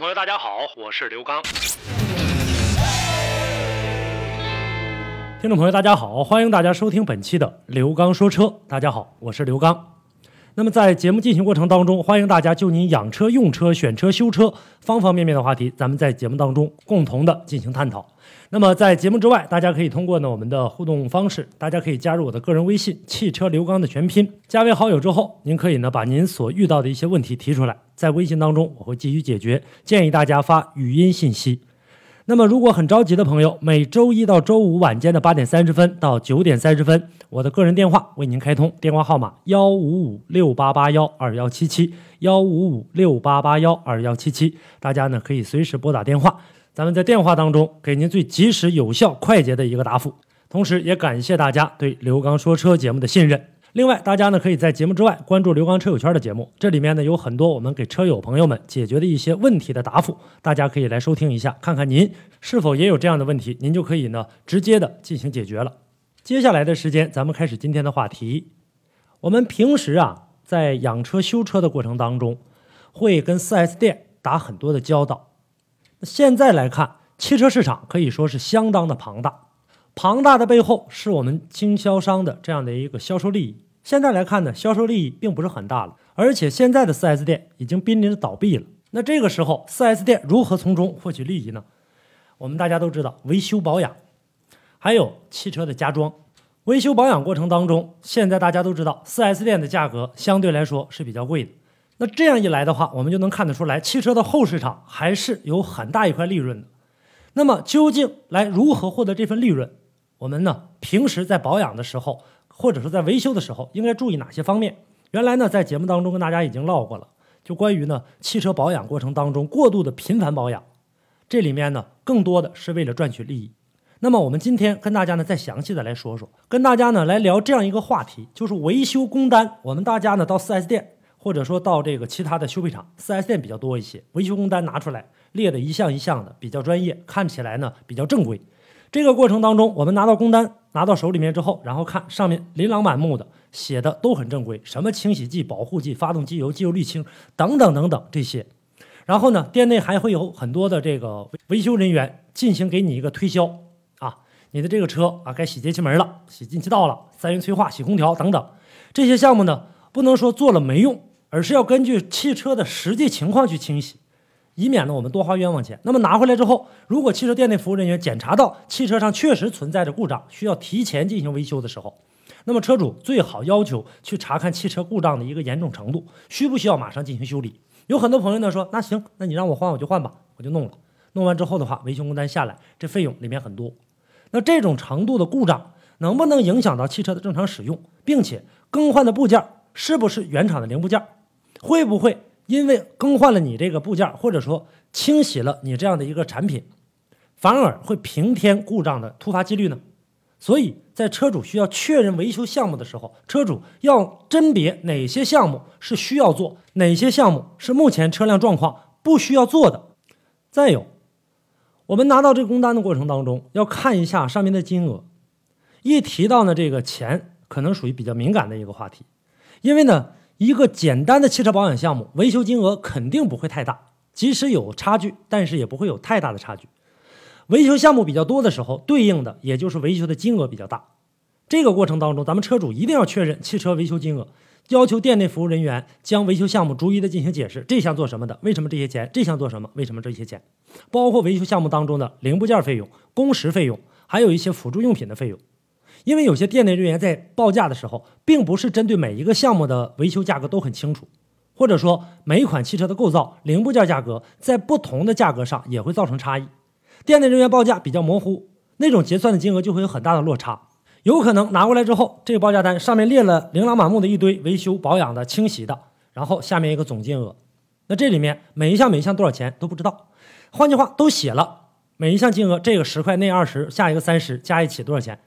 朋友，大家好，我是刘刚。听众朋友，大家好，欢迎大家收听本期的刘刚说车。大家好，我是刘刚。那么在节目进行过程当中，欢迎大家就您养车、用车、选车、修车方方面面的话题，咱们在节目当中共同的进行探讨。那么在节目之外，大家可以通过呢我们的互动方式，大家可以加入我的个人微信“汽车刘刚”的全拼，加为好友之后，您可以呢把您所遇到的一些问题提出来，在微信当中我会继续解决。建议大家发语音信息。那么，如果很着急的朋友，每周一到周五晚间的八点三十分到九点三十分，我的个人电话为您开通，电话号码幺五五六八八幺二幺七七幺五五六八八幺二幺七七，大家呢可以随时拨打电话，咱们在电话当中给您最及时、有效、快捷的一个答复。同时，也感谢大家对刘刚说车节目的信任。另外，大家呢可以在节目之外关注刘刚车友圈的节目，这里面呢有很多我们给车友朋友们解决的一些问题的答复，大家可以来收听一下，看看您是否也有这样的问题，您就可以呢直接的进行解决了。接下来的时间，咱们开始今天的话题。我们平时啊在养车修车的过程当中，会跟 4S 店打很多的交道。现在来看，汽车市场可以说是相当的庞大。庞大的背后是我们经销商的这样的一个销售利益。现在来看呢，销售利益并不是很大了，而且现在的 4S 店已经濒临倒闭了。那这个时候，4S 店如何从中获取利益呢？我们大家都知道，维修保养，还有汽车的加装。维修保养过程当中，现在大家都知道，4S 店的价格相对来说是比较贵的。那这样一来的话，我们就能看得出来，汽车的后市场还是有很大一块利润的。那么，究竟来如何获得这份利润？我们呢，平时在保养的时候，或者说在维修的时候，应该注意哪些方面？原来呢，在节目当中跟大家已经唠过了，就关于呢汽车保养过程当中过度的频繁保养，这里面呢更多的是为了赚取利益。那么我们今天跟大家呢再详细的来说说，跟大家呢来聊这样一个话题，就是维修工单。我们大家呢到 4S 店，或者说到这个其他的修配厂，4S 店比较多一些，维修工单拿出来列的一项一项的，比较专业，看起来呢比较正规。这个过程当中，我们拿到工单拿到手里面之后，然后看上面琳琅满目的写的都很正规，什么清洗剂、保护剂、发动机油、机油滤清等等等等这些。然后呢，店内还会有很多的这个维修人员进行给你一个推销啊，你的这个车啊该洗节气门了，洗进气道了，三元催化、洗空调等等这些项目呢，不能说做了没用，而是要根据汽车的实际情况去清洗。以免呢我们多花冤枉钱。那么拿回来之后，如果汽车店内服务人员检查到汽车上确实存在着故障，需要提前进行维修的时候，那么车主最好要求去查看汽车故障的一个严重程度，需不需要马上进行修理。有很多朋友呢说，那行，那你让我换我就换吧，我就弄了。弄完之后的话，维修工单下来，这费用里面很多。那这种程度的故障能不能影响到汽车的正常使用，并且更换的部件是不是原厂的零部件，会不会？因为更换了你这个部件，或者说清洗了你这样的一个产品，反而会平添故障的突发几率呢。所以在车主需要确认维修项目的时候，车主要甄别哪些项目是需要做，哪些项目是目前车辆状况不需要做的。再有，我们拿到这工单的过程当中，要看一下上面的金额。一提到呢这个钱，可能属于比较敏感的一个话题，因为呢。一个简单的汽车保养项目，维修金额肯定不会太大，即使有差距，但是也不会有太大的差距。维修项目比较多的时候，对应的也就是维修的金额比较大。这个过程当中，咱们车主一定要确认汽车维修金额，要求店内服务人员将维修项目逐一的进行解释：这项做什么的？为什么这些钱？这项做什么？为什么这些钱？包括维修项目当中的零部件费用、工时费用，还有一些辅助用品的费用。因为有些店内人员在报价的时候，并不是针对每一个项目的维修价格都很清楚，或者说每一款汽车的构造、零部件价格在不同的价格上也会造成差异。店内人员报价比较模糊，那种结算的金额就会有很大的落差。有可能拿过来之后，这个报价单上面列了琳琅满目的一堆维修保养的、清洗的，然后下面一个总金额，那这里面每一项每一项多少钱都不知道。换句话，都写了每一项金额，这个十块，那二十，下一个三十，加一起多少钱？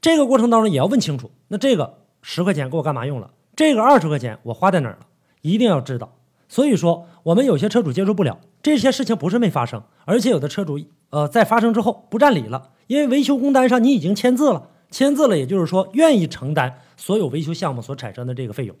这个过程当中也要问清楚。那这个十块钱给我干嘛用了？这个二十块钱我花在哪儿了？一定要知道。所以说，我们有些车主接受不了这些事情，不是没发生，而且有的车主呃在发生之后不占理了，因为维修工单上你已经签字了，签字了，也就是说愿意承担所有维修项目所产生的这个费用。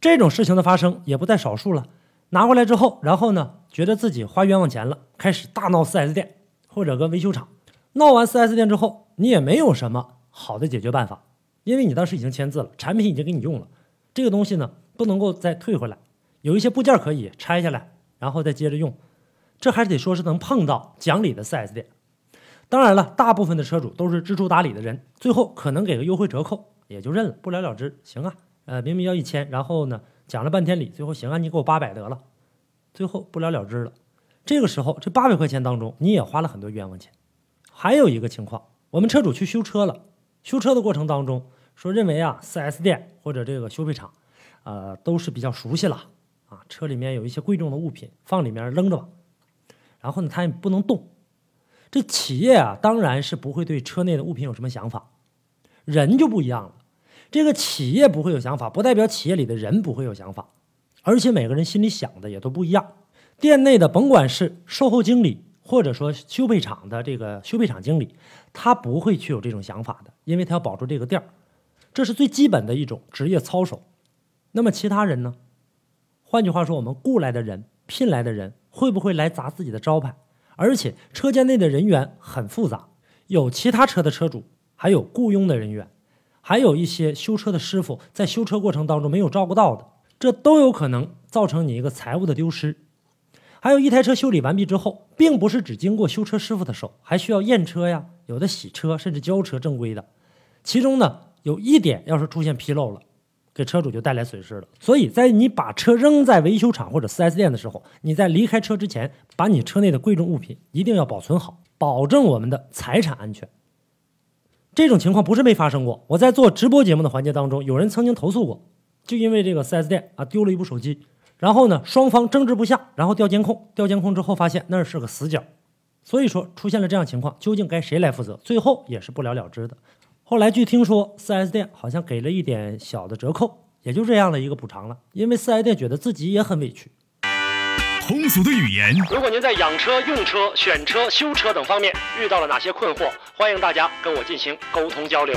这种事情的发生也不在少数了。拿过来之后，然后呢，觉得自己花冤枉钱了，开始大闹 4S 店或者跟维修厂。闹完 4S 店之后，你也没有什么好的解决办法，因为你当时已经签字了，产品已经给你用了，这个东西呢不能够再退回来。有一些部件可以拆下来，然后再接着用，这还是得说是能碰到讲理的 4S 店。当然了，大部分的车主都是知书达理的人，最后可能给个优惠折扣，也就认了，不了了之。行啊。呃，明明要一千，然后呢讲了半天理，最后行啊，你给我八百得了，最后不了了之了。这个时候，这八百块钱当中，你也花了很多冤枉钱。还有一个情况，我们车主去修车了，修车的过程当中说认为啊，4S 店或者这个修配厂，呃，都是比较熟悉了啊，车里面有一些贵重的物品放里面扔着吧，然后呢，他也不能动。这企业啊，当然是不会对车内的物品有什么想法，人就不一样了。这个企业不会有想法，不代表企业里的人不会有想法，而且每个人心里想的也都不一样。店内的甭管是售后经理，或者说修配厂的这个修配厂经理，他不会去有这种想法的，因为他要保住这个店儿，这是最基本的一种职业操守。那么其他人呢？换句话说，我们雇来的人、聘来的人，会不会来砸自己的招牌？而且车间内的人员很复杂，有其他车的车主，还有雇佣的人员。还有一些修车的师傅在修车过程当中没有照顾到的，这都有可能造成你一个财物的丢失。还有一台车修理完毕之后，并不是只经过修车师傅的手，还需要验车呀，有的洗车甚至交车正规的。其中呢，有一点要是出现纰漏了，给车主就带来损失了。所以在你把车扔在维修厂或者 4S 店的时候，你在离开车之前，把你车内的贵重物品一定要保存好，保证我们的财产安全。这种情况不是没发生过。我在做直播节目的环节当中，有人曾经投诉过，就因为这个 4S 店啊丢了一部手机，然后呢双方争执不下，然后调监控，调监控之后发现那是个死角，所以说出现了这样情况，究竟该谁来负责？最后也是不了了之的。后来据听说，4S 店好像给了一点小的折扣，也就这样的一个补偿了，因为 4S 店觉得自己也很委屈。通俗的语言。如果您在养车、用车、选车、修车等方面遇到了哪些困惑，欢迎大家跟我进行沟通交流。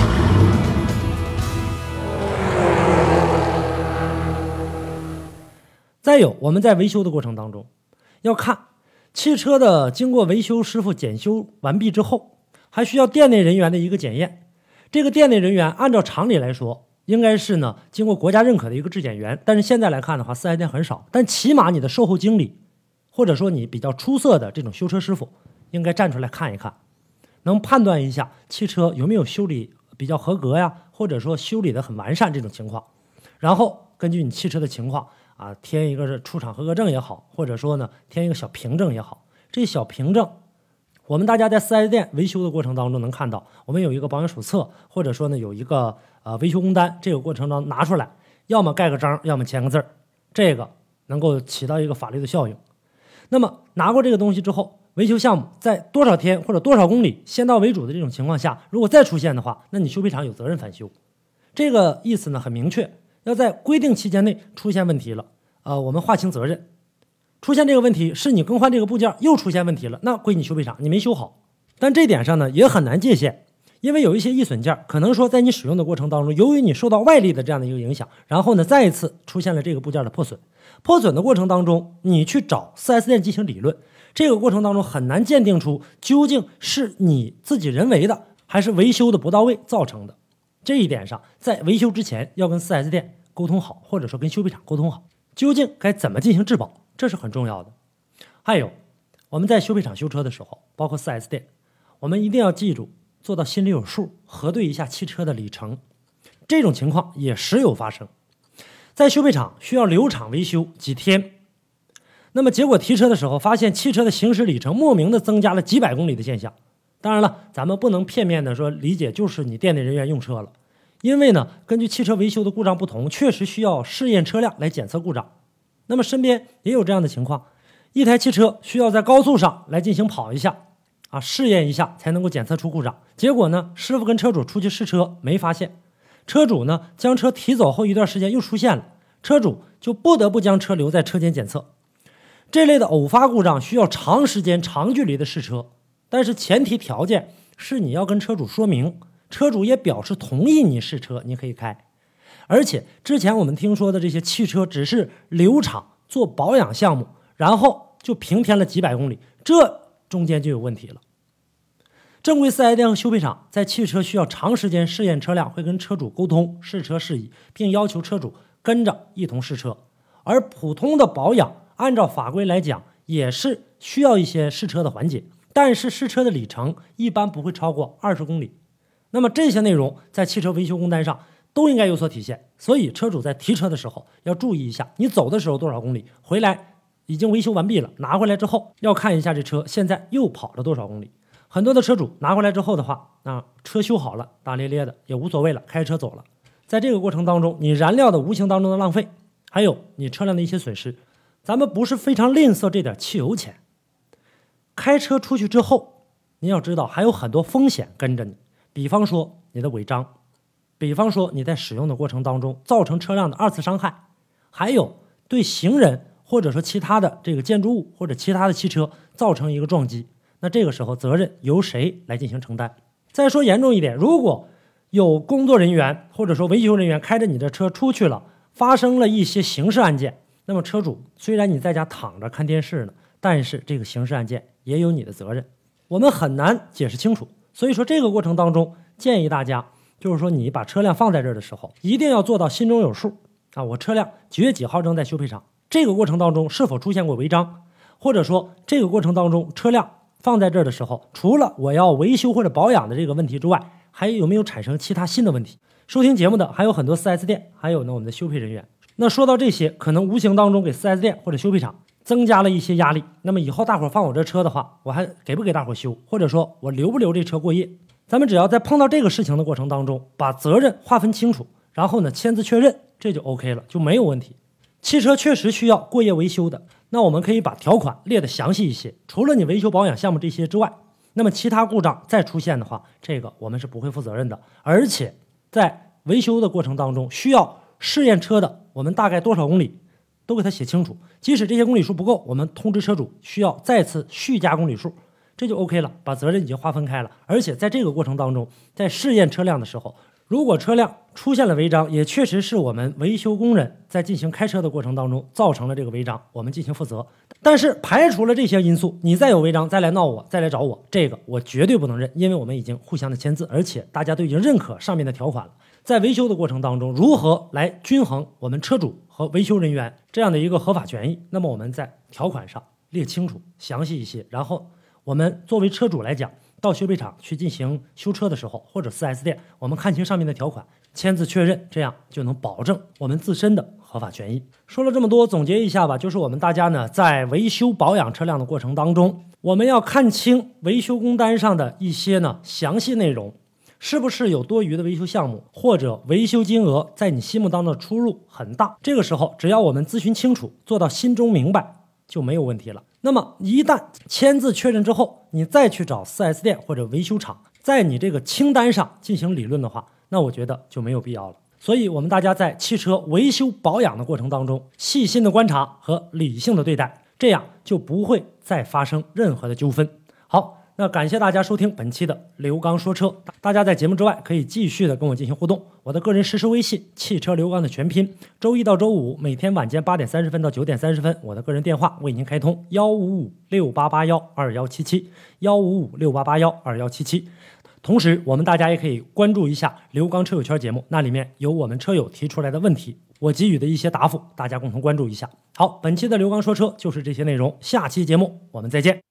再有，我们在维修的过程当中，要看汽车的经过维修师傅检修完毕之后，还需要店内人员的一个检验。这个店内人员按照常理来说，应该是呢经过国家认可的一个质检员。但是现在来看的话，四 S 店很少。但起码你的售后经理，或者说你比较出色的这种修车师傅。应该站出来看一看，能判断一下汽车有没有修理比较合格呀，或者说修理的很完善这种情况，然后根据你汽车的情况啊，填一个是出厂合格证也好，或者说呢填一个小凭证也好。这小凭证，我们大家在四 S 店维修的过程当中能看到，我们有一个保养手册，或者说呢有一个呃维修工单，这个过程当中拿出来，要么盖个章，要么签个字儿，这个能够起到一个法律的效应。那么拿过这个东西之后。维修项目在多少天或者多少公里先到为主的这种情况下，如果再出现的话，那你修配厂有责任返修。这个意思呢很明确，要在规定期间内出现问题了，呃，我们划清责任。出现这个问题是你更换这个部件又出现问题了，那归你修配厂，你没修好。但这点上呢也很难界限，因为有一些易损件可能说在你使用的过程当中，由于你受到外力的这样的一个影响，然后呢再一次出现了这个部件的破损。破损的过程当中，你去找 4S 店进行理论。这个过程当中很难鉴定出究竟是你自己人为的，还是维修的不到位造成的。这一点上，在维修之前要跟 4S 店沟通好，或者说跟修配厂沟通好，究竟该怎么进行质保，这是很重要的。还有，我们在修配厂修车的时候，包括 4S 店，我们一定要记住做到心里有数，核对一下汽车的里程。这种情况也时有发生，在修配厂需要留厂维修几天，那么结果提车的时候，发现汽车的行驶里程莫名的增加了几百公里的现象。当然了，咱们不能片面的说理解就是你店内人员用车了，因为呢，根据汽车维修的故障不同，确实需要试验车辆来检测故障。那么身边也有这样的情况，一台汽车需要在高速上来进行跑一下，啊，试验一下才能够检测出故障。结果呢，师傅跟车主出去试车没发现，车主呢将车提走后一段时间又出现了，车主就不得不将车留在车间检测。这类的偶发故障需要长时间、长距离的试车。但是前提条件是你要跟车主说明，车主也表示同意你试车，你可以开。而且之前我们听说的这些汽车只是留厂做保养项目，然后就平添了几百公里，这中间就有问题了。正规四 S 店和修配厂在汽车需要长时间试验车辆，会跟车主沟通试车事宜，并要求车主跟着一同试车。而普通的保养，按照法规来讲，也是需要一些试车的环节。但是试车的里程一般不会超过二十公里，那么这些内容在汽车维修工单上都应该有所体现。所以车主在提车的时候要注意一下，你走的时候多少公里，回来已经维修完毕了，拿回来之后要看一下这车现在又跑了多少公里。很多的车主拿回来之后的话，啊，车修好了，大咧咧的也无所谓了，开车走了。在这个过程当中，你燃料的无形当中的浪费，还有你车辆的一些损失，咱们不是非常吝啬这点汽油钱。开车出去之后，你要知道还有很多风险跟着你，比方说你的违章，比方说你在使用的过程当中造成车辆的二次伤害，还有对行人或者说其他的这个建筑物或者其他的汽车造成一个撞击，那这个时候责任由谁来进行承担？再说严重一点，如果有工作人员或者说维修人员开着你的车出去了，发生了一些刑事案件，那么车主虽然你在家躺着看电视呢。但是这个刑事案件也有你的责任，我们很难解释清楚。所以说这个过程当中，建议大家就是说你把车辆放在这儿的时候，一定要做到心中有数啊。我车辆几月几号正在修配厂，这个过程当中是否出现过违章，或者说这个过程当中车辆放在这儿的时候，除了我要维修或者保养的这个问题之外，还有没有产生其他新的问题？收听节目的还有很多 4S 店，还有呢我们的修配人员。那说到这些，可能无形当中给 4S 店或者修配厂。增加了一些压力。那么以后大伙放我这车的话，我还给不给大伙修，或者说我留不留这车过夜？咱们只要在碰到这个事情的过程当中，把责任划分清楚，然后呢签字确认，这就 OK 了，就没有问题。汽车确实需要过夜维修的，那我们可以把条款列得详细一些。除了你维修保养项目这些之外，那么其他故障再出现的话，这个我们是不会负责任的。而且在维修的过程当中，需要试验车的，我们大概多少公里？都给他写清楚，即使这些公里数不够，我们通知车主需要再次续加公里数，这就 OK 了，把责任已经划分开了。而且在这个过程当中，在试验车辆的时候，如果车辆出现了违章，也确实是我们维修工人在进行开车的过程当中造成了这个违章，我们进行负责。但是排除了这些因素，你再有违章再来闹我，再来找我，这个我绝对不能认，因为我们已经互相的签字，而且大家都已经认可上面的条款了。在维修的过程当中，如何来均衡我们车主和维修人员这样的一个合法权益？那么我们在条款上列清楚、详细一些。然后我们作为车主来讲，到修配厂去进行修车的时候，或者 4S 店，我们看清上面的条款，签字确认，这样就能保证我们自身的合法权益。说了这么多，总结一下吧，就是我们大家呢在维修保养车辆的过程当中，我们要看清维修工单上的一些呢详细内容。是不是有多余的维修项目，或者维修金额在你心目当中的出入很大？这个时候，只要我们咨询清楚，做到心中明白，就没有问题了。那么，一旦签字确认之后，你再去找 4S 店或者维修厂，在你这个清单上进行理论的话，那我觉得就没有必要了。所以，我们大家在汽车维修保养的过程当中，细心的观察和理性的对待，这样就不会再发生任何的纠纷。好。那感谢大家收听本期的刘刚说车，大家在节目之外可以继续的跟我进行互动。我的个人实时微信汽车刘刚的全拼，周一到周五每天晚间八点三十分到九点三十分，我的个人电话为您开通幺五五六八八幺二幺七七幺五五六八八幺二幺七七。同时，我们大家也可以关注一下刘刚车友圈节目，那里面有我们车友提出来的问题，我给予的一些答复，大家共同关注一下。好，本期的刘刚说车就是这些内容，下期节目我们再见。